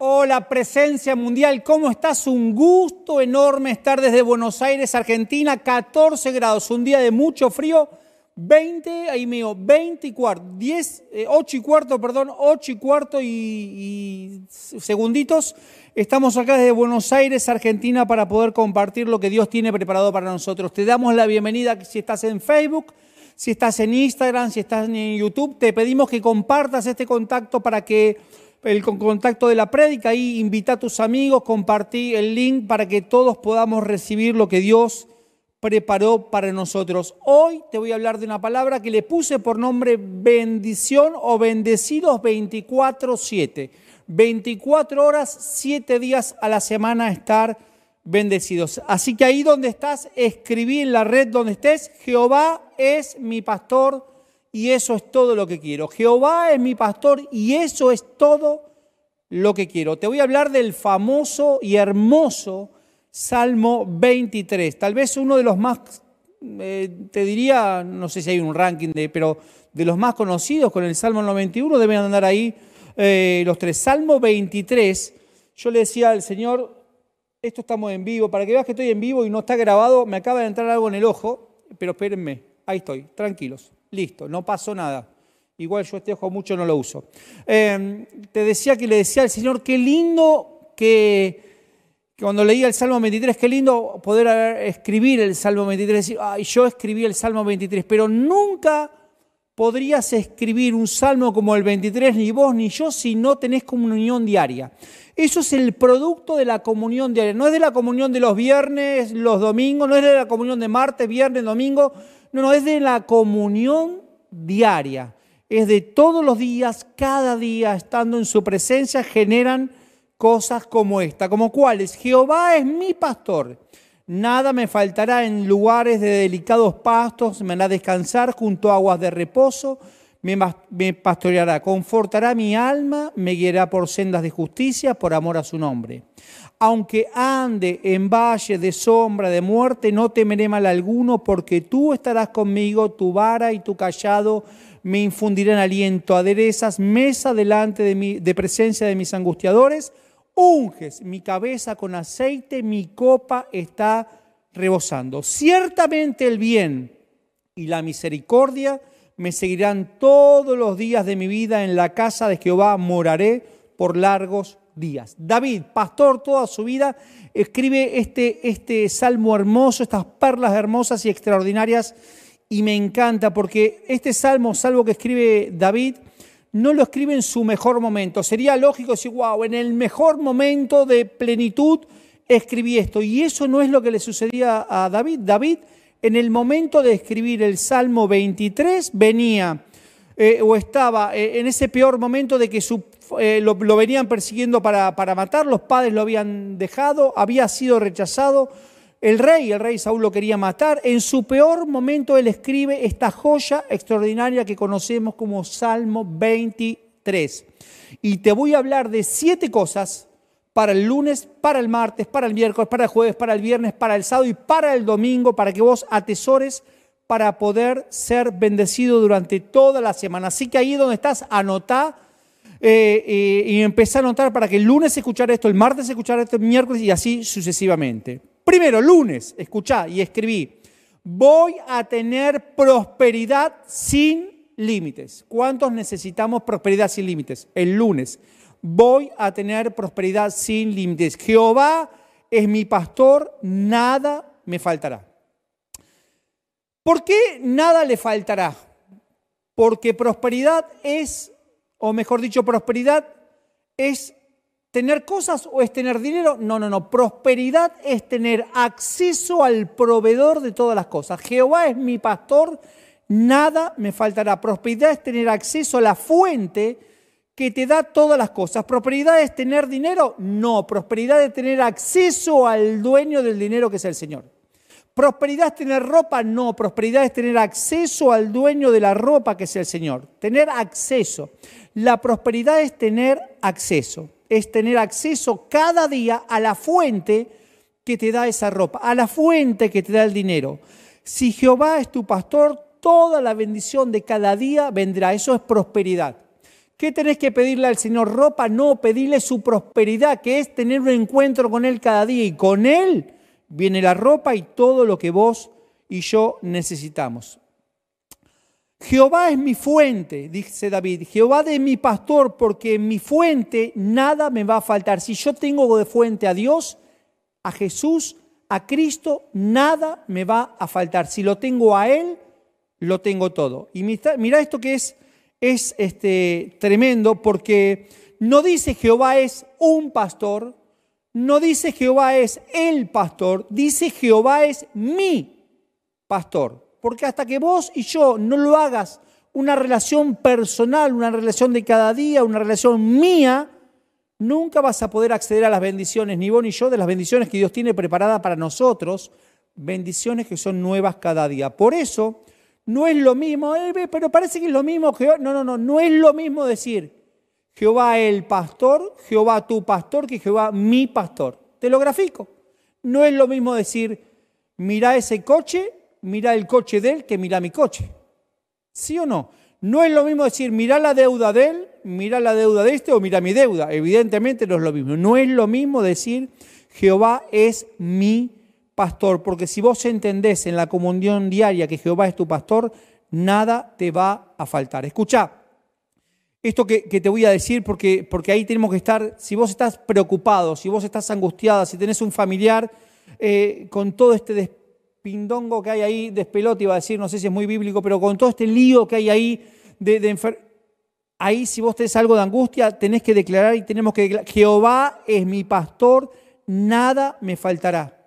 Hola, presencia mundial, ¿cómo estás? Un gusto enorme estar desde Buenos Aires, Argentina, 14 grados, un día de mucho frío, 20, ahí mío, 20 y cuarto, 10, 8 y cuarto, perdón, 8 y cuarto y, y segunditos. Estamos acá desde Buenos Aires, Argentina, para poder compartir lo que Dios tiene preparado para nosotros. Te damos la bienvenida si estás en Facebook, si estás en Instagram, si estás en YouTube. Te pedimos que compartas este contacto para que el contacto de la prédica, ahí invita a tus amigos, compartí el link para que todos podamos recibir lo que Dios preparó para nosotros. Hoy te voy a hablar de una palabra que le puse por nombre bendición o bendecidos 24/7. 24 horas, 7 días a la semana estar bendecidos. Así que ahí donde estás, escribí en la red donde estés, Jehová es mi pastor y eso es todo lo que quiero. Jehová es mi pastor y eso es todo lo que quiero. Te voy a hablar del famoso y hermoso Salmo 23, tal vez uno de los más, eh, te diría, no sé si hay un ranking, de, pero de los más conocidos con el Salmo 91 deben andar ahí eh, los tres. Salmo 23, yo le decía al Señor, esto estamos en vivo, para que veas que estoy en vivo y no está grabado, me acaba de entrar algo en el ojo, pero espérenme, ahí estoy, tranquilos, listo, no pasó nada. Igual yo este ojo mucho no lo uso. Eh, te decía que le decía al Señor, qué lindo que cuando leía el Salmo 23, qué lindo poder escribir el Salmo 23, decir, ay, yo escribí el Salmo 23, pero nunca podrías escribir un salmo como el 23, ni vos ni yo, si no tenés comunión diaria. Eso es el producto de la comunión diaria. No es de la comunión de los viernes, los domingos, no es de la comunión de martes, viernes, domingo. No, no, es de la comunión diaria. Es de todos los días, cada día, estando en su presencia, generan cosas como esta, como cuáles. Jehová es mi pastor. Nada me faltará en lugares de delicados pastos, me hará descansar junto a aguas de reposo, me, pastoreará, confortará mi alma, me guiará por sendas de justicia por amor a su nombre. Aunque ande en valle de sombra de muerte, no temeré mal alguno, porque tú estarás conmigo, tu vara y tu callado me infundirán aliento, aderezas mesa delante de, mi, de presencia de mis angustiadores, unges mi cabeza con aceite, mi copa está rebosando. Ciertamente el bien y la misericordia me seguirán todos los días de mi vida, en la casa de Jehová moraré por largos días. David, pastor toda su vida, escribe este, este salmo hermoso, estas perlas hermosas y extraordinarias, y me encanta porque este salmo, salvo que escribe David, no lo escribe en su mejor momento. Sería lógico decir, wow, en el mejor momento de plenitud escribí esto. Y eso no es lo que le sucedía a David. David, en el momento de escribir el Salmo 23, venía eh, o estaba eh, en ese peor momento de que eh, lo, lo, venían persiguiendo para, para matar, los padres lo habían dejado, había sido rechazado el rey, el rey Saúl lo quería matar. En su peor momento él escribe esta joya extraordinaria que conocemos como Salmo 23. Y te voy a hablar de siete cosas para el lunes, para el martes, para el miércoles, para el jueves, para el viernes, para el sábado y para el domingo, para que vos atesores para poder ser bendecido durante toda la semana. Así que ahí donde estás, anotá eh, eh, y empezá a anotar para que el lunes escuchar esto, el martes escuchar esto, el miércoles y así sucesivamente. Primero, lunes, escuchá y escribí, voy a tener prosperidad sin límites. ¿Cuántos necesitamos prosperidad sin límites? El lunes, voy a tener prosperidad sin límites. Jehová es mi pastor, nada me faltará. ¿Por qué nada le faltará? Porque prosperidad es, o mejor dicho, prosperidad es ¿Tener cosas o es tener dinero? No, no, no. Prosperidad es tener acceso al proveedor de todas las cosas. Jehová es mi pastor, nada me faltará. Prosperidad es tener acceso a la fuente que te da todas las cosas. ¿Prosperidad es tener dinero? No. Prosperidad es tener acceso al dueño del dinero que es el Señor. ¿Prosperidad es tener ropa? No. Prosperidad es tener acceso al dueño de la ropa que es el Señor. Tener acceso. La prosperidad es tener acceso es tener acceso cada día a la fuente que te da esa ropa, a la fuente que te da el dinero. Si Jehová es tu pastor, toda la bendición de cada día vendrá. Eso es prosperidad. ¿Qué tenés que pedirle al Señor? Ropa, no, pedirle su prosperidad, que es tener un encuentro con Él cada día. Y con Él viene la ropa y todo lo que vos y yo necesitamos. Jehová es mi fuente, dice David. Jehová es mi pastor, porque en mi fuente nada me va a faltar. Si yo tengo de fuente a Dios, a Jesús, a Cristo, nada me va a faltar. Si lo tengo a Él, lo tengo todo. Y mira esto que es es este, tremendo porque no dice Jehová es un pastor, no dice Jehová es el pastor, dice Jehová es mi pastor. Porque hasta que vos y yo no lo hagas una relación personal, una relación de cada día, una relación mía, nunca vas a poder acceder a las bendiciones, ni vos ni yo, de las bendiciones que Dios tiene preparadas para nosotros, bendiciones que son nuevas cada día. Por eso, no es lo mismo, pero parece que es lo mismo. No, no, no, no es lo mismo decir Jehová el pastor, Jehová tu pastor, que Jehová mi pastor. Te lo grafico. No es lo mismo decir, mira ese coche, mira el coche de él, que mira mi coche. ¿Sí o no? No es lo mismo decir, mira la deuda de él, mira la deuda de este o mira mi deuda. Evidentemente no es lo mismo. No es lo mismo decir, Jehová es mi pastor, porque si vos entendés en la comunión diaria que Jehová es tu pastor, nada te va a faltar. Escucha, esto que, te voy a decir, porque, porque ahí tenemos que estar, si vos estás preocupado, si vos estás angustiada, si tenés un familiar eh, con todo este despindongo que hay ahí, despelote iba a decir, no sé si es muy bíblico, pero con todo este lío que hay ahí de, de ahí si vos tenés algo de angustia, tenés que declarar y tenemos que declarar, Jehová es mi pastor, nada me faltará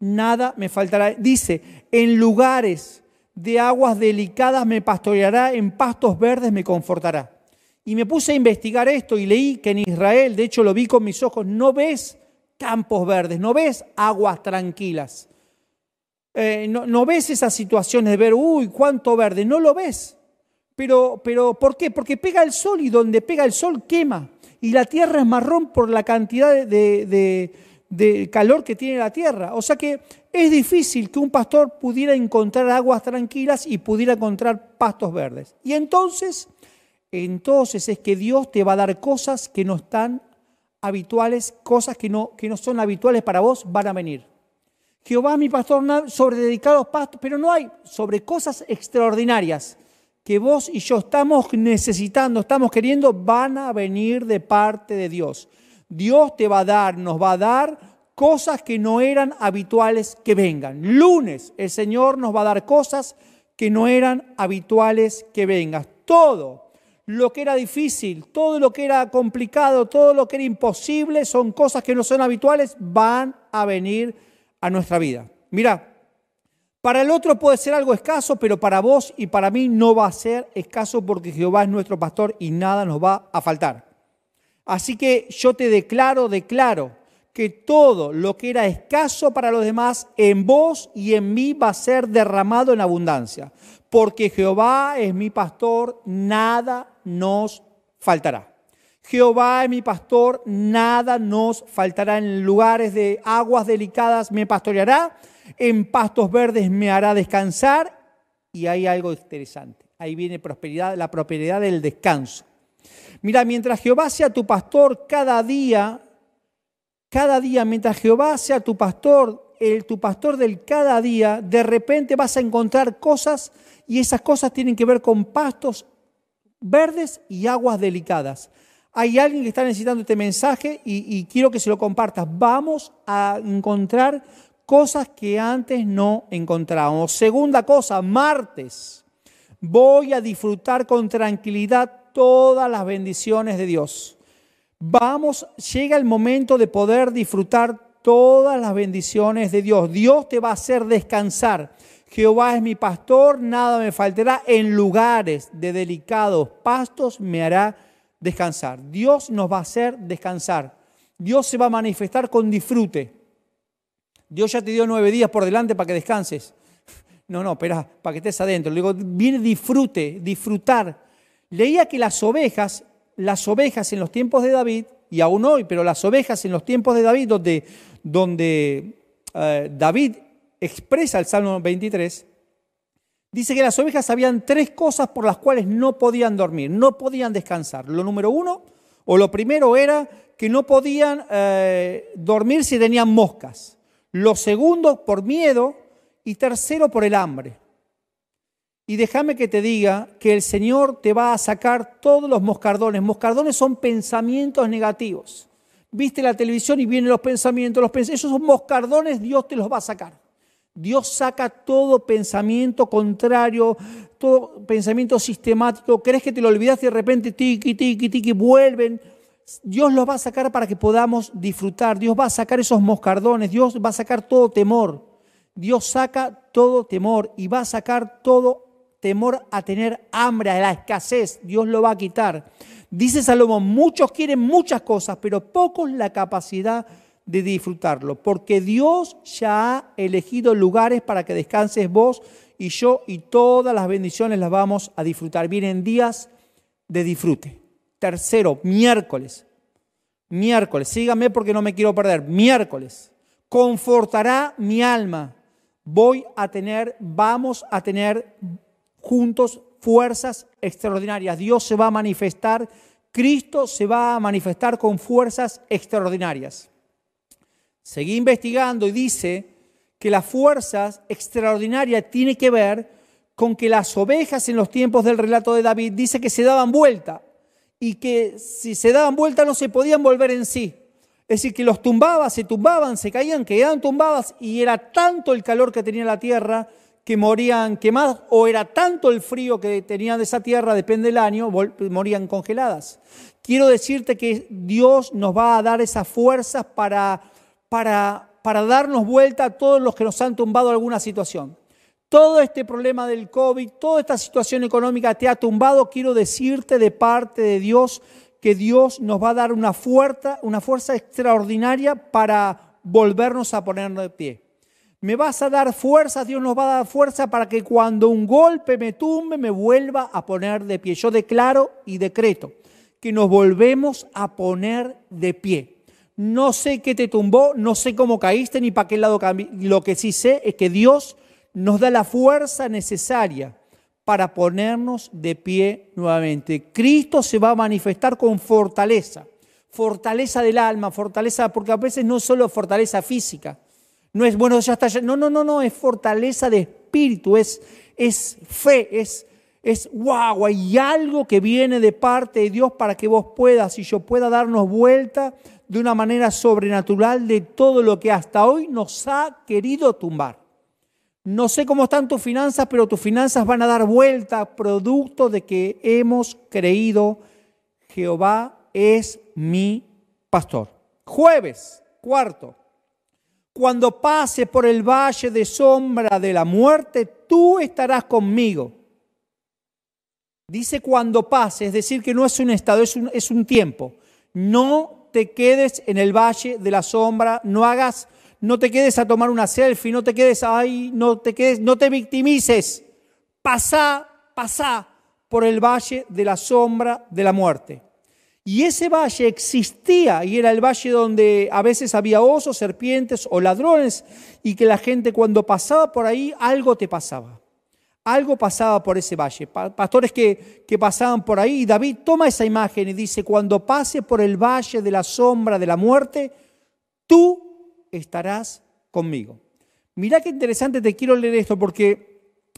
nada me faltará. Dice, en lugares de aguas delicadas me pastoreará, en pastos verdes me confortará. Y me puse a investigar esto y leí que en Israel, de hecho lo vi con mis ojos, no ves campos verdes, no ves aguas tranquilas. Eh, no, ves esas situaciones de ver, uy, cuánto verde, no lo ves. Pero, pero, ¿por qué? Porque pega el sol y donde pega el sol quema. Y la tierra es marrón por la cantidad de del calor que tiene la tierra. O sea que es difícil que un pastor pudiera encontrar aguas tranquilas y pudiera encontrar pastos verdes. Y entonces, entonces es que Dios te va a dar cosas que no están habituales, cosas que no, que no son habituales para vos, van a venir. Jehová mi pastor sobre dedicados pastos, pero no hay sobre cosas extraordinarias que vos y yo estamos necesitando, estamos queriendo, van a venir de parte de Dios. Dios te va a dar, nos va a dar cosas que no eran habituales que vengan. Lunes el Señor nos va a dar cosas que no eran habituales que vengan. Todo lo que era difícil, todo lo que era complicado, todo lo que era imposible, son cosas que no son habituales, van a venir a nuestra vida. Mira, para el otro puede ser algo escaso, pero para vos y para mí no va a ser escaso porque Jehová es nuestro pastor y nada nos va a faltar. Así que yo te declaro, declaro que todo lo que era escaso para los demás, en vos y en mí va a ser derramado en abundancia. Porque Jehová es mi pastor, nada nos faltará. Jehová es mi pastor, nada nos faltará. En lugares de aguas delicadas me pastoreará, en pastos verdes me hará descansar. Y hay algo interesante. Ahí viene prosperidad, la prosperidad del descanso. Mira, mientras Jehová sea tu pastor cada día, cada día, mientras Jehová sea tu pastor, el, tu pastor del cada día, de repente vas a encontrar cosas y esas cosas tienen que ver con pastos verdes y aguas delicadas. Hay alguien que está necesitando este mensaje y, y quiero que se lo compartas. Vamos a encontrar cosas que antes no encontrábamos. Segunda cosa, martes. Voy a disfrutar con tranquilidad todas las bendiciones de Dios. Vamos, llega el momento de poder disfrutar todas las bendiciones de Dios. Dios te va a hacer descansar. Jehová es mi pastor, nada me faltará. En lugares de delicados pastos me hará descansar. Dios nos va a hacer descansar. Dios se va a manifestar con disfrute. Dios ya te dio nueve días por delante para que descanses. No, no, espera, para que estés adentro. Le digo, viene disfrute, disfrutar leía que las ovejas, las ovejas en los tiempos de David, y aún hoy, pero las ovejas en los tiempos de David, donde, eh, David expresa el Salmo 23, Dice que las ovejas habían tres cosas por las cuales no podían dormir, no podían descansar. Lo número uno, o lo primero era que no podían eh, dormir si tenían moscas. Lo segundo, por miedo. Y tercero, por el hambre. Y déjame que te diga que el Señor te va a sacar todos los moscardones. Moscardones son pensamientos negativos. Viste la televisión y vienen los pensamientos, los pensamientos. Esos son moscardones, Dios te los va a sacar. Dios saca todo pensamiento contrario, todo pensamiento sistemático. ¿Crees que te lo olvidaste y de repente tiki, tiki, tiki, vuelven? Dios los va a sacar para que podamos disfrutar. Dios va a sacar esos moscardones. Dios va a sacar todo temor. Dios saca todo temor y va a sacar todo temor a tener hambre, a la escasez. Dios lo va a quitar. Dice Salomón, muchos quieren muchas cosas, pero pocos la capacidad de disfrutarlo, porque Dios ya ha elegido lugares para que descanses vos y yo y todas las bendiciones las vamos a disfrutar. Vienen días de disfrute. Tercero, miércoles. Miércoles, síganme porque no me quiero perder. Miércoles, confortará mi alma. Voy a tener, vamos a tener juntos fuerzas extraordinarias. Dios se va a manifestar, Cristo se va a manifestar con fuerzas extraordinarias. Seguí investigando y dice que las fuerzas extraordinarias tiene que ver con que las ovejas en los tiempos del relato de David dice que se daban vuelta y que si se daban vuelta no se podían volver en sí. Es decir, que los tumbaba, se tumbaban, se caían, quedaban tumbadas y era tanto el calor que tenía la tierra que morían quemadas o era tanto el frío que tenían de esa tierra, depende del año, morían congeladas. Quiero decirte que Dios nos va a dar esas fuerzas para para, para darnos vuelta a todos los que nos han tumbado alguna situación. Todo este problema del COVID, toda esta situación económica te ha tumbado, quiero decirte de parte de Dios que Dios nos va a dar una fuerza, una fuerza extraordinaria para volvernos a ponernos de pie. Me vas a dar fuerza, Dios nos va a dar fuerza para que cuando un golpe me tumbe, me vuelva a poner de pie. Yo declaro y decreto que nos volvemos a poner de pie. No sé qué te tumbó, no sé cómo caíste ni para qué lado cambiaste. Lo que sí sé es que Dios nos da la fuerza necesaria para ponernos de pie nuevamente. Cristo se va a manifestar con fortaleza, fortaleza del alma, fortaleza, porque a veces no solo fortaleza física, no es bueno, ya está, no, no, no, no, es fortaleza de espíritu, es, es fe, es, es wow, hay algo que viene de parte de Dios para que vos puedas y yo pueda darnos vuelta de una manera sobrenatural de todo lo que hasta hoy nos ha querido tumbar. No sé cómo están tus finanzas, pero tus finanzas van a dar vuelta producto de que hemos creído Jehová es mi pastor. Jueves, cuarto. Cuando pase por el valle de sombra de la muerte, tú estarás conmigo. Dice cuando pase, es decir, que no es un estado, es un, tiempo. No te quedes en el valle de la sombra, no hagas, no te quedes a tomar una selfie, no te quedes ahí, no te quedes, no te victimices. Pasá, pasá por el valle de la sombra de la muerte. Y ese valle existía y era el valle donde a veces había osos, serpientes o ladrones y que la gente cuando pasaba por ahí algo te pasaba algo pasaba por ese valle. Pastores que, que pasaban por ahí. Y David toma esa imagen y dice, cuando pase por el valle de la sombra de la muerte, tú estarás conmigo. Mirá qué interesante, te quiero leer esto porque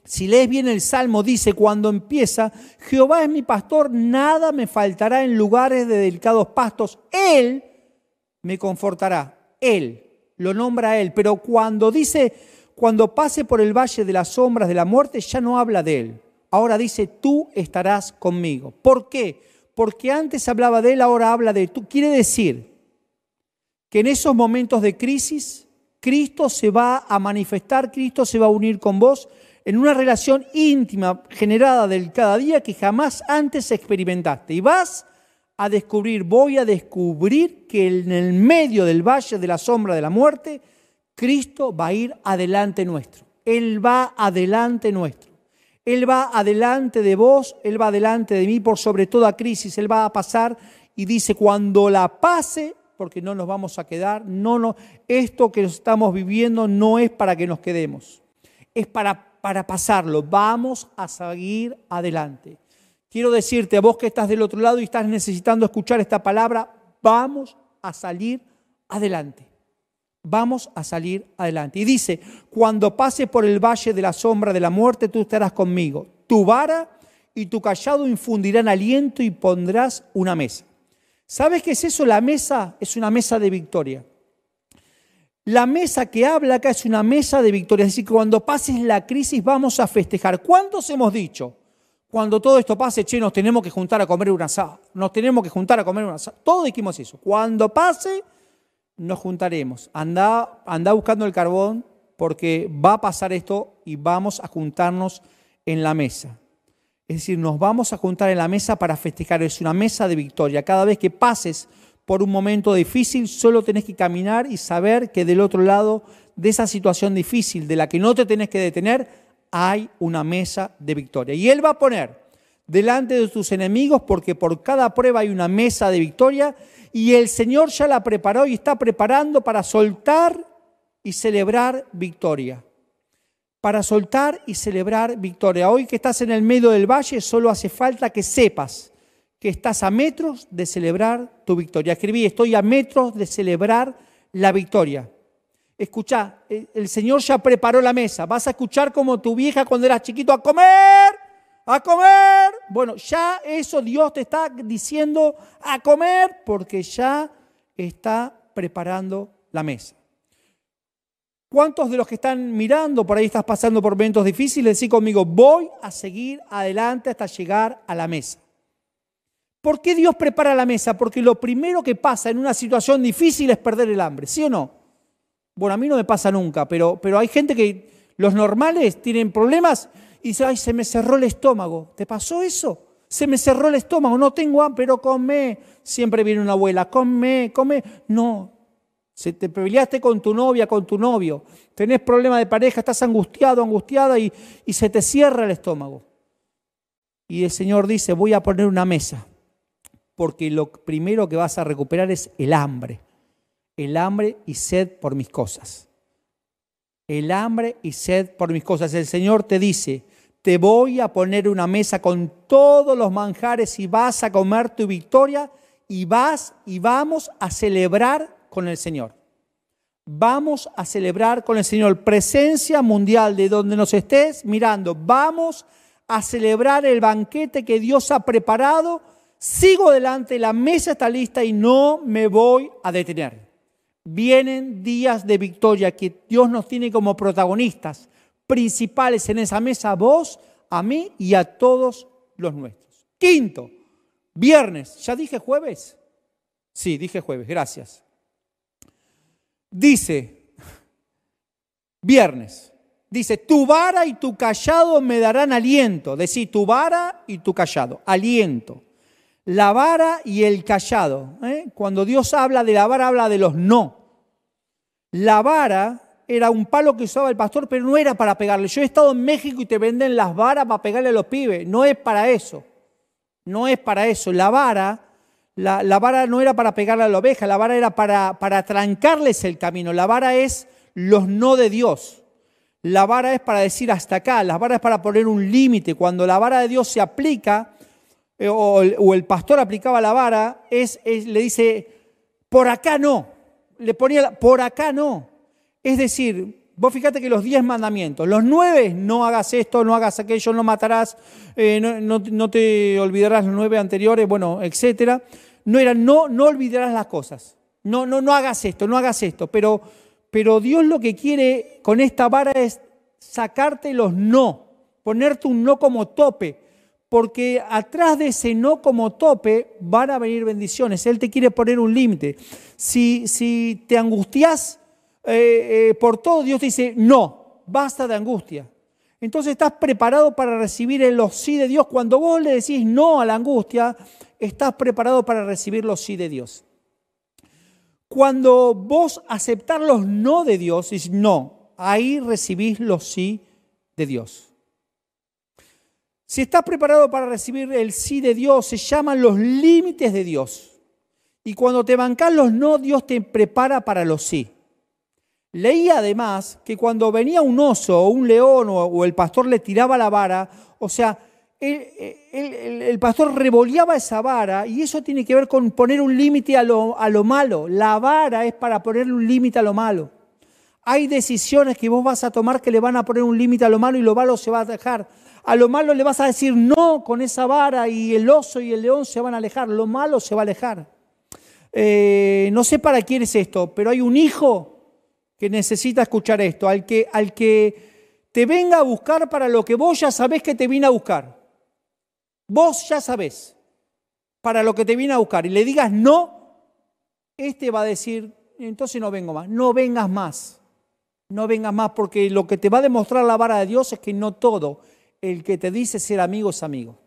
si lees bien el Salmo, dice, cuando empieza, Jehová es mi pastor, nada me faltará en lugares de delicados pastos. Él me confortará. Él, lo nombra Él. Pero cuando dice cuando pase por el valle de las sombras de la muerte, ya no habla de él. Ahora dice, tú estarás conmigo. ¿Por qué? Porque antes hablaba de él, ahora habla de tú. Quiere decir que en esos momentos de crisis, Cristo se va a manifestar, Cristo se va a unir con vos en una relación íntima generada del cada día que jamás antes experimentaste. Y vas a descubrir, voy a descubrir que en el medio del valle de la sombra de la muerte, Cristo va a ir adelante nuestro. Él va adelante nuestro. Él va adelante de vos, Él va adelante de mí por sobre toda crisis. Él va a pasar y dice, cuando la pase, porque no nos vamos a quedar, no, no, esto que estamos viviendo no es para que nos quedemos, es para para pasarlo. Vamos a seguir adelante. Quiero decirte, vos que estás del otro lado y estás necesitando escuchar esta palabra, vamos a salir adelante. Vamos a salir adelante. Y dice, cuando pase por el valle de la sombra de la muerte, tú estarás conmigo. Tu vara y tu callado infundirán aliento y pondrás una mesa. ¿Sabes qué es eso? La mesa es una mesa de victoria. La mesa que habla acá es una mesa de victoria. Es decir, que cuando pases la crisis vamos a festejar. ¿Cuántos hemos dicho? cuando todo esto pase, che, nos tenemos que juntar a comer un asado, nos tenemos que juntar a comer un asado. Todos dijimos eso. Cuando pase, nos juntaremos. Anda, anda buscando el carbón porque va a pasar esto y vamos a juntarnos en la mesa. Es decir, nos vamos a juntar en la mesa para festejar. Es una mesa de victoria. Cada vez que pases por un momento difícil, solo tenés que caminar y saber que del otro lado de esa situación difícil, de la que no te tenés que detener, hay una mesa de victoria. Y Él va a poner delante de tus enemigos, porque por cada prueba hay una mesa de victoria, y el Señor ya la preparó y está preparando para soltar y celebrar victoria. Para soltar y celebrar victoria. Hoy que estás en el medio del valle, solo hace falta que sepas que estás a metros de celebrar tu victoria. Escribí, estoy a metros de celebrar la victoria. Escucha, el Señor ya preparó la mesa. Vas a escuchar como tu vieja cuando eras chiquito a comer, a comer. Bueno, ya eso Dios te está diciendo a comer porque ya está preparando la mesa. ¿Cuántos de los que están mirando, por ahí estás pasando por momentos difíciles, decís conmigo, voy a seguir adelante hasta llegar a la mesa? ¿Por qué Dios prepara la mesa? Porque lo primero que pasa en una situación difícil es perder el hambre, ¿sí o no? Bueno, a mí no me pasa nunca, pero, pero hay gente que los normales tienen problemas y dice, ay, se me cerró el estómago. ¿Te pasó eso? Se me cerró el estómago, no tengo hambre, pero come. Siempre viene una abuela, come, come. No, se te peleaste con tu novia, con tu novio, tenés problema de pareja, estás angustiado, angustiada y, y se te cierra el estómago. Y el Señor dice, voy a poner una mesa, porque lo primero que vas a recuperar es el hambre el hambre y sed por mis cosas. El hambre y sed por mis cosas. El Señor te dice, te voy a poner una mesa con todos los manjares y vas a comer tu victoria y vas y vamos a celebrar con el Señor. Vamos a celebrar con el Señor presencia mundial de donde nos estés mirando. Vamos a celebrar el banquete que Dios ha preparado. Sigo delante, la mesa está lista y no me voy a detener. Vienen días de victoria que Dios nos tiene como protagonistas principales en esa mesa, vos, a mí y a todos los nuestros. Quinto, viernes. ¿Ya dije jueves? Sí, dije jueves, gracias. Dice, viernes, dice, tu vara y tu callado me darán aliento. Decir, tu vara y tu callado, aliento la vara y el callado. ¿eh? Cuando Dios habla de la vara, habla de los no. La vara era un palo que usaba el pastor, pero no era para pegarle. Yo he estado en México y te venden las varas para pegarle a los pibes. No es para eso. No es para eso. La vara, la, vara no era para pegarle a la oveja, la vara era para, para trancarles el camino. La vara es los no de Dios. La vara es para decir hasta acá, la vara es para poner un límite. Cuando la vara de Dios se aplica, eh, o, el, pastor aplicaba la vara, es, le dice, por acá no, le ponía, por acá no. Es decir, vos fíjate que los diez mandamientos, los nueve, no hagas esto, no hagas aquello, no matarás, eh, no, te olvidarás los nueve anteriores, bueno, etcétera. No eran, no, no olvidarás las cosas. No, no, no hagas esto, no hagas esto. Pero, pero Dios lo que quiere con esta vara es sacarte los no, ponerte un no como tope porque atrás de ese no como tope van a venir bendiciones. Él te quiere poner un límite. Si, si te angustias eh, eh, por todo, Dios te dice, no, basta de angustia. Entonces estás preparado para recibir el sí de Dios. Cuando vos le decís no a la angustia, estás preparado para recibir los sí de Dios. Cuando vos aceptar los no de Dios, dices no, ahí recibís los sí de Dios. Si estás preparado para recibir el sí de Dios, se llaman los límites de Dios. Y cuando te bancan los no, Dios te prepara para los sí. Leía además que cuando venía un oso o un león o, el pastor le tiraba la vara, o sea, el, pastor revoleaba esa vara y eso tiene que ver con poner un límite a lo, a lo malo. La vara es para ponerle un límite a lo malo. Hay decisiones que vos vas a tomar que le van a poner un límite a lo malo y lo malo se va a dejar. A lo malo le vas a decir no con esa vara y el oso y el león se van a alejar. Lo malo se va a alejar. Eh, no sé para quién es esto, pero hay un hijo que necesita escuchar esto, al que, al que te venga a buscar para lo que vos ya sabés que te vine a buscar. Vos ya sabés para lo que te viene a buscar y le digas no, este va a decir, entonces no vengo más, no vengas más, no vengas más, porque lo que te va a demostrar la vara de Dios es que no todo el que te dice ser amigo es amigo.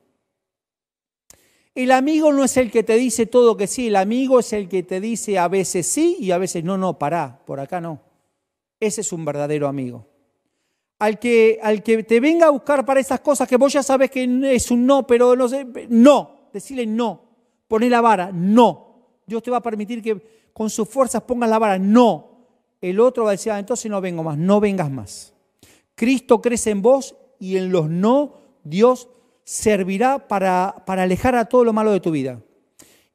El amigo no es el que te dice todo que sí, el amigo es el que te dice a veces sí y a veces no, no, pará, por acá no. Ese es un verdadero amigo al que, al que te venga a buscar para esas cosas que vos ya sabes que es un no, pero no sé, no, decirle no, poner la vara, no. Dios te va a permitir que con sus fuerzas pongas la vara, no. El otro va a decir, ah, entonces no vengo más, no vengas más. Cristo crece en vos y en los no Dios servirá para, para alejar a todo lo malo de tu vida.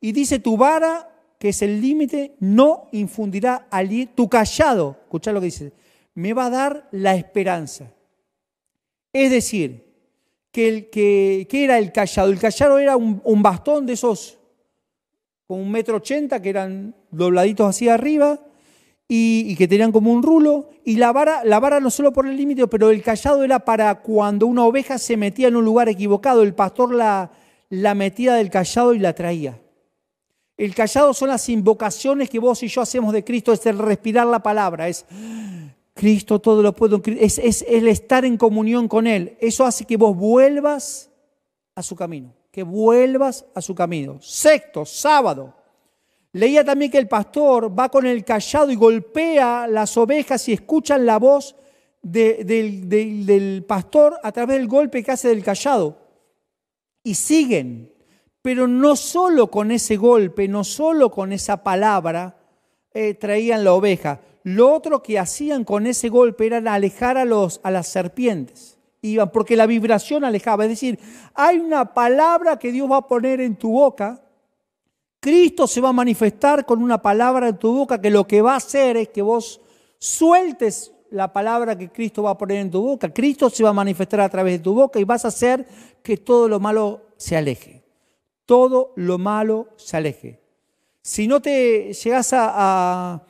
Y dice, tu vara, que es el límite, no infundirá tu callado. Escuchá lo que dice me va a dar la esperanza. Es decir, que, el, que, era el callado. El callado era un, bastón de esos con un metro ochenta que eran dobladitos hacia arriba y, que tenían como un rulo. Y la vara, la vara no solo por el límite, pero el callado era para cuando una oveja se metía en un lugar equivocado. El pastor la, la metía del callado y la traía. El callado son las invocaciones que vos y yo hacemos de Cristo, es el respirar la palabra, es Cristo todo lo puedo, es, es el estar en comunión con Él. Eso hace que vos vuelvas a su camino, que vuelvas a su camino. Sexto, sábado. Leía también que el pastor va con el callado y golpea las ovejas y escuchan la voz del, pastor a través del golpe que hace del callado. Y siguen, pero no solo con ese golpe, no solo con esa palabra eh, traían la oveja, lo otro que hacían con ese golpe era alejar a, a las serpientes. Iban, porque la vibración alejaba. Es decir, hay una palabra que Dios va a poner en tu boca. Cristo se va a manifestar con una palabra en tu boca que lo que va a hacer es que vos sueltes la palabra que Cristo va a poner en tu boca. Cristo se va a manifestar a través de tu boca y vas a hacer que todo lo malo se aleje. Todo lo malo se aleje. Si no te llegas a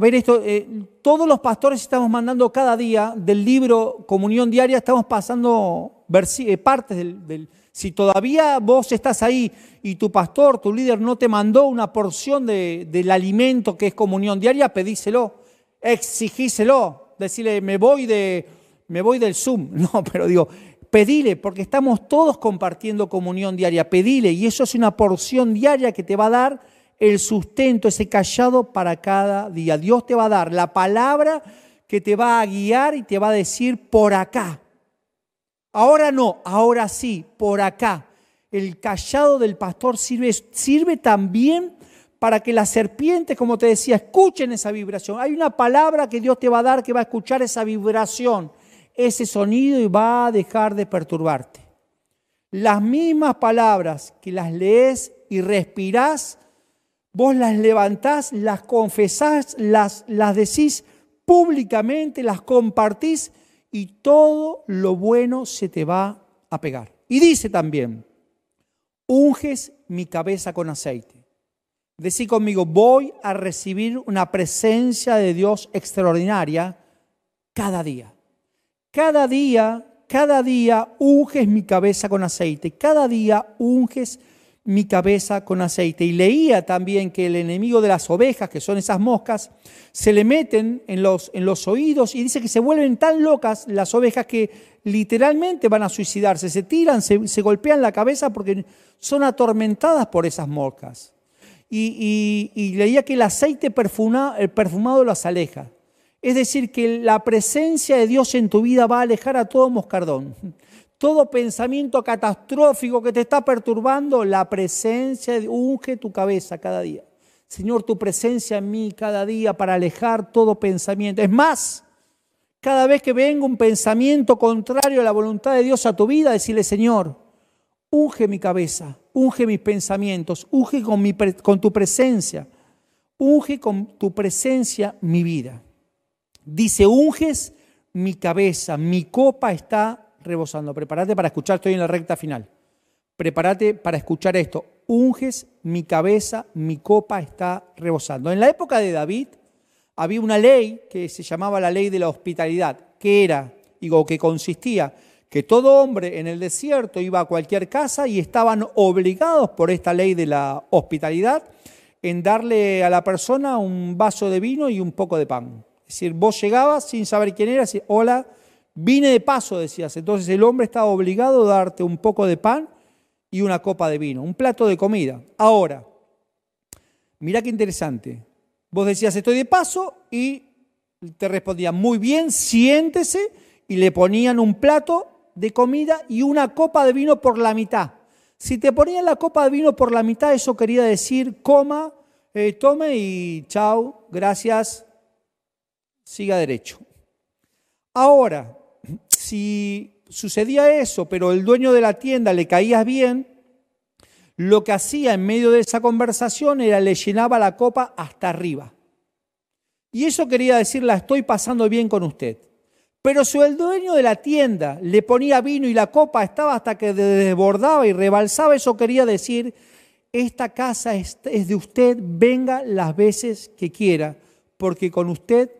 ver esto, eh, todos los pastores estamos mandando cada día del libro Comunión Diaria, estamos pasando eh, partes del, Si todavía vos estás ahí y tu pastor, tu líder no te mandó una porción del alimento que es Comunión Diaria, pedíselo, exigíselo, decirle, me voy, de, me voy del Zoom. No, pero digo, pedile, porque estamos todos compartiendo Comunión Diaria, pedile, y eso es una porción diaria que te va a dar el sustento, ese callado para cada día. Dios te va a dar la palabra que te va a guiar y te va a decir por acá. Ahora no, ahora sí, por acá. El callado del pastor sirve, también para que las serpientes, como te decía, escuchen esa vibración. Hay una palabra que Dios te va a dar que va a escuchar esa vibración, ese sonido y va a dejar de perturbarte. Las mismas palabras que las lees y respirás Vos las levantás, las confesás, las, las decís públicamente, las compartís y todo lo bueno se te va a pegar. Y dice también, unges mi cabeza con aceite. Decí conmigo, voy a recibir una presencia de Dios extraordinaria cada día. Cada día, cada día unges mi cabeza con aceite. Cada día unges mi cabeza con aceite. Y leía también que el enemigo de las ovejas, que son esas moscas, se le meten en los, en los oídos y dice que se vuelven tan locas las ovejas que literalmente van a suicidarse, se tiran, se, golpean la cabeza porque son atormentadas por esas moscas. Y, y leía que el aceite perfumado, el perfumado las aleja. Es decir, que la presencia de Dios en tu vida va a alejar a todo moscardón todo pensamiento catastrófico que te está perturbando, la presencia unge tu cabeza cada día. Señor, tu presencia en mí cada día para alejar todo pensamiento. Es más, cada vez que venga un pensamiento contrario a la voluntad de Dios a tu vida, decirle, Señor, unge mi cabeza, unge mis pensamientos, unge con, tu presencia, unge con tu presencia mi vida. Dice, unges mi cabeza, mi copa está rebosando. Prepárate para escuchar, estoy en la recta final. Prepárate para escuchar esto. Unges mi cabeza, mi copa está rebosando. En la época de David había una ley que se llamaba la ley de la hospitalidad, que era, digo, que consistía que todo hombre en el desierto iba a cualquier casa y estaban obligados por esta ley de la hospitalidad en darle a la persona un vaso de vino y un poco de pan. Es decir, vos llegabas sin saber quién eras, hola, vine de paso, decías. Entonces el hombre estaba obligado a darte un poco de pan y una copa de vino, un plato de comida. Ahora, mira qué interesante. Vos decías, estoy de paso y te respondían, muy bien, siéntese y le ponían un plato de comida y una copa de vino por la mitad. Si te ponían la copa de vino por la mitad, eso quería decir, coma, eh, tome y chao, gracias, siga derecho. Ahora, si sucedía eso, pero el dueño de la tienda le caía bien, lo que hacía en medio de esa conversación era le llenaba la copa hasta arriba. Y eso quería decir, la estoy pasando bien con usted. Pero si el dueño de la tienda le ponía vino y la copa estaba hasta que desbordaba y rebalsaba, eso quería decir, esta casa es de usted, venga las veces que quiera, porque con usted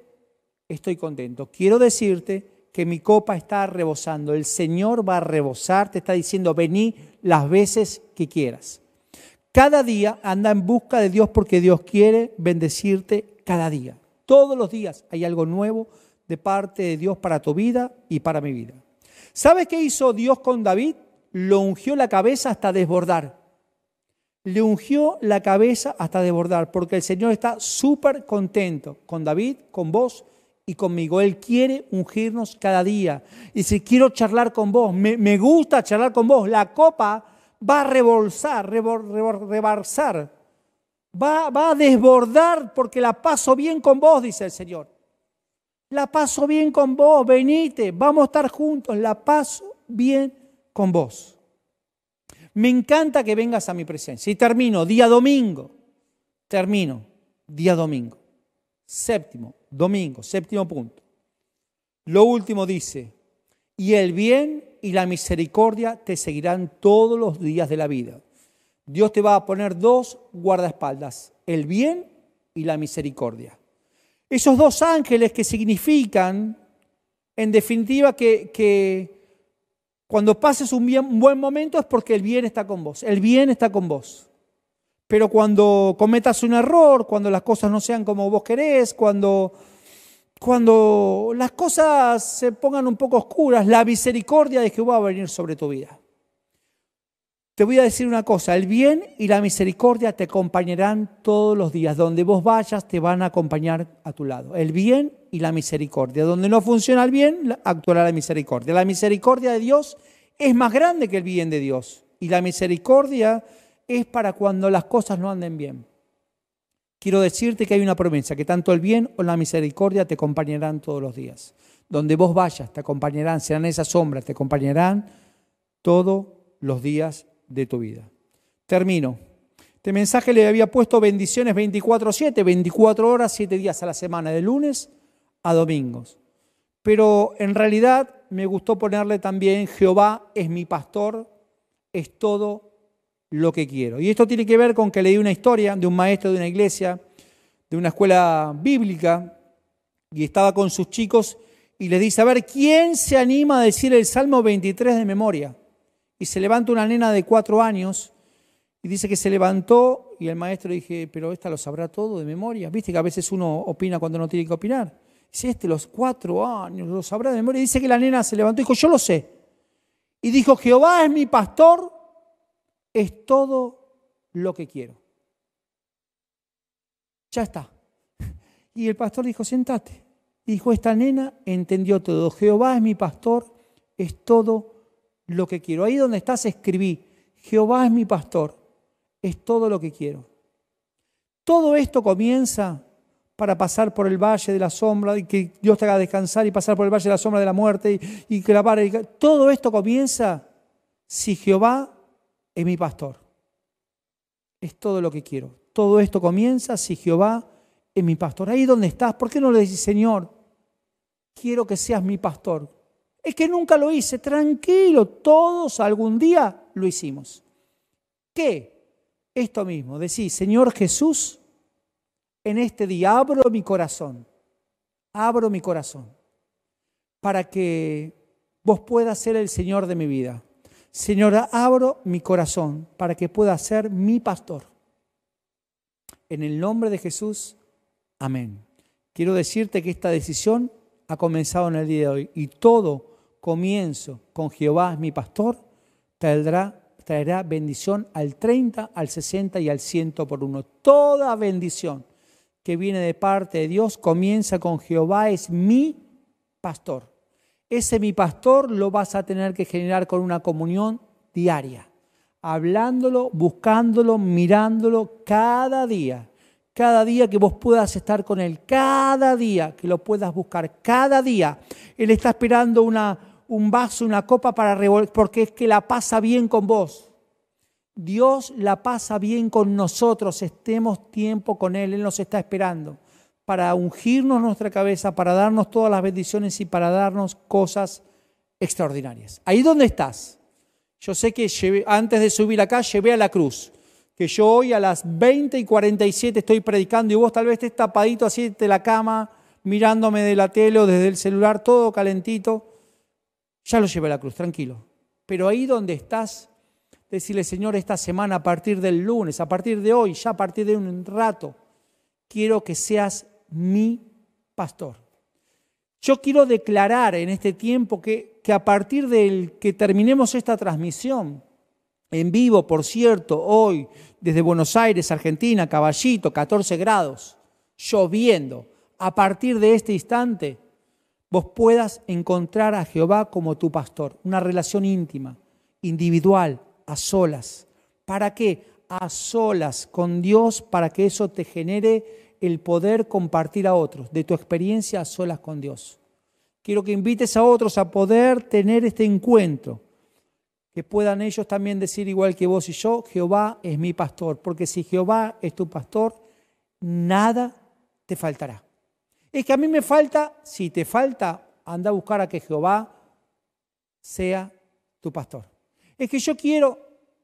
estoy contento. Quiero decirte que mi copa está rebosando. El Señor va a rebosar, te está diciendo, vení las veces que quieras. Cada día anda en busca de Dios porque Dios quiere bendecirte cada día. Todos los días hay algo nuevo de parte de Dios para tu vida y para mi vida. ¿Sabes qué hizo Dios con David? Lo ungió la cabeza hasta desbordar. Le ungió la cabeza hasta desbordar, porque el Señor está súper contento con David, con vos y conmigo. Él quiere ungirnos cada día. Y si quiero charlar con vos, me, gusta charlar con vos, la copa va a rebolsar, va, va a desbordar porque la paso bien con vos, dice el Señor. La paso bien con vos, venite, vamos a estar juntos, la paso bien con vos. Me encanta que vengas a mi presencia. Y termino, día domingo. Termino, día domingo. Séptimo, domingo, séptimo punto. Lo último dice, y el bien y la misericordia te seguirán todos los días de la vida. Dios te va a poner dos guardaespaldas, el bien y la misericordia. Esos dos ángeles que significan, en definitiva, que, cuando pases un, un buen momento es porque el bien está con vos, el bien está con vos. Pero cuando cometas un error, cuando las cosas no sean como vos querés, cuando, cuando las cosas se pongan un poco oscuras, la misericordia de Jehová va a venir sobre tu vida. Te voy a decir una cosa, el bien y la misericordia te acompañarán todos los días. Donde vos vayas te van a acompañar a tu lado. El bien y la misericordia. Donde no funciona el bien, actuará la misericordia. La misericordia de Dios es más grande que el bien de Dios. Y la misericordia es para cuando las cosas no anden bien. Quiero decirte que hay una promesa, que tanto el bien o la misericordia te acompañarán todos los días. Donde vos vayas, te acompañarán, serán esas sombras, te acompañarán todos los días de tu vida. Termino. Este mensaje le había puesto bendiciones 24/7, 24 horas, 7 días a la semana, de lunes a domingos. Pero en realidad me gustó ponerle también Jehová es mi pastor, es todo lo que quiero. Y esto tiene que ver con que leí una historia de un maestro de una iglesia, de una escuela bíblica, y estaba con sus chicos y les dice, a ver, ¿quién se anima a decir el Salmo 23 de memoria? Y se levanta una nena de cuatro años y dice que se levantó y el maestro dije, pero esta lo sabrá todo de memoria. Viste que a veces uno opina cuando no tiene que opinar. Dice, este los cuatro años lo sabrá de memoria. Y dice que la nena se levantó y dijo, yo lo sé. Y dijo, Jehová es mi pastor es todo lo que quiero. Ya está. Y el pastor dijo, sentate. Dijo, esta nena entendió todo. Jehová es mi pastor, es todo lo que quiero. Ahí donde estás escribí, Jehová es mi pastor, es todo lo que quiero. Todo esto comienza para pasar por el valle de la sombra y que Dios te haga descansar y pasar por el valle de la sombra de la muerte y, y clavar. Todo esto comienza si Jehová es mi pastor. Es todo lo que quiero. Todo esto comienza si Jehová es mi pastor. Ahí donde estás, ¿por qué no le decís, Señor, quiero que seas mi pastor? Es que nunca lo hice, tranquilo, todos algún día lo hicimos. ¿Qué? Esto mismo, decís, Señor Jesús, en este día abro mi corazón, abro mi corazón, para que vos puedas ser el Señor de mi vida. Señor, abro mi corazón para que pueda ser mi pastor. En el nombre de Jesús, amén. Quiero decirte que esta decisión ha comenzado en el día de hoy y todo comienzo con Jehová es mi pastor traerá, traerá bendición al 30, al 60 y al 100 por uno. Toda bendición que viene de parte de Dios comienza con Jehová es mi pastor. Ese mi pastor lo vas a tener que generar con una comunión diaria, hablándolo, buscándolo, mirándolo cada día. Cada día que vos puedas estar con Él, cada día que lo puedas buscar, cada día. Él está esperando una, un vaso, una copa para revolver, porque es que la pasa bien con vos. Dios la pasa bien con nosotros, estemos tiempo con Él, Él nos está esperando para ungirnos nuestra cabeza, para darnos todas las bendiciones y para darnos cosas extraordinarias. Ahí donde estás. Yo sé que antes de subir acá llevé a la cruz, que yo hoy a las 20 y 47 estoy predicando y vos tal vez estés tapadito así de la cama, mirándome de la tele o desde el celular, todo calentito. Ya lo llevé a la cruz, tranquilo. Pero ahí donde estás, decirle, Señor, esta semana, a partir del lunes, a partir de hoy, ya a partir de un rato, quiero que seas mi pastor. Yo quiero declarar en este tiempo que, que a partir del que terminemos esta transmisión, en vivo, por cierto, hoy, desde Buenos Aires, Argentina, Caballito, 14 grados, lloviendo, a partir de este instante, vos puedas encontrar a Jehová como tu pastor, una relación íntima, individual, a solas. ¿Para qué? A solas con Dios para que eso te genere el poder compartir a otros de tu experiencia a solas con Dios. Quiero que invites a otros a poder tener este encuentro, que puedan ellos también decir igual que vos y yo, Jehová es mi pastor, porque si Jehová es tu pastor, nada te faltará. Es que a mí me falta, si te falta, anda a buscar a que Jehová sea tu pastor. Es que yo quiero,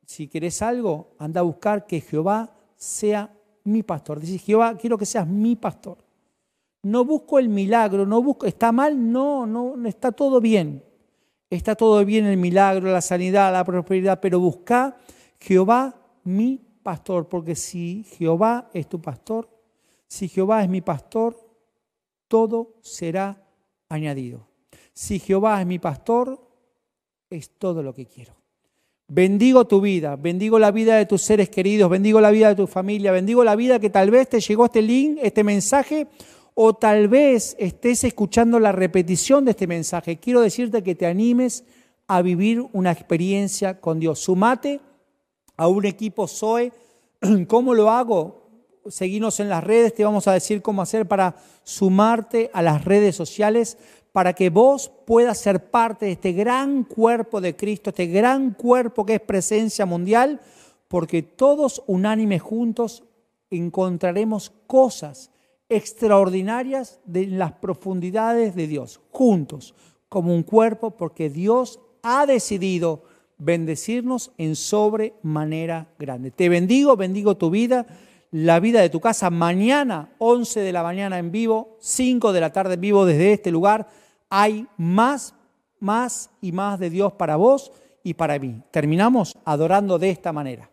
si querés algo, anda a buscar que Jehová sea mi pastor. Dice, Jehová, quiero que seas mi pastor. No busco el milagro, no busco, ¿está mal? No, no, está todo bien. Está todo bien el milagro, la sanidad, la prosperidad, pero busca Jehová mi pastor, porque si Jehová es tu pastor, si Jehová es mi pastor, todo será añadido. Si Jehová es mi pastor, es todo lo que quiero. Bendigo tu vida, bendigo la vida de tus seres queridos, bendigo la vida de tu familia, bendigo la vida que tal vez te llegó este link, este mensaje, o tal vez estés escuchando la repetición de este mensaje. Quiero decirte que te animes a vivir una experiencia con Dios. Sumate a un equipo Zoe. ¿Cómo lo hago? Seguinos en las redes, te vamos a decir cómo hacer para sumarte a las redes sociales para que vos puedas ser parte de este gran cuerpo de Cristo, este gran cuerpo que es presencia mundial, porque todos unánimes juntos encontraremos cosas extraordinarias de las profundidades de Dios, juntos, como un cuerpo, porque Dios ha decidido bendecirnos en sobremanera grande. Te bendigo, bendigo tu vida, la vida de tu casa. Mañana, 11 de la mañana en vivo, 5 de la tarde en vivo desde este lugar hay más, más y más de Dios para vos y para mí. Terminamos adorando de esta manera.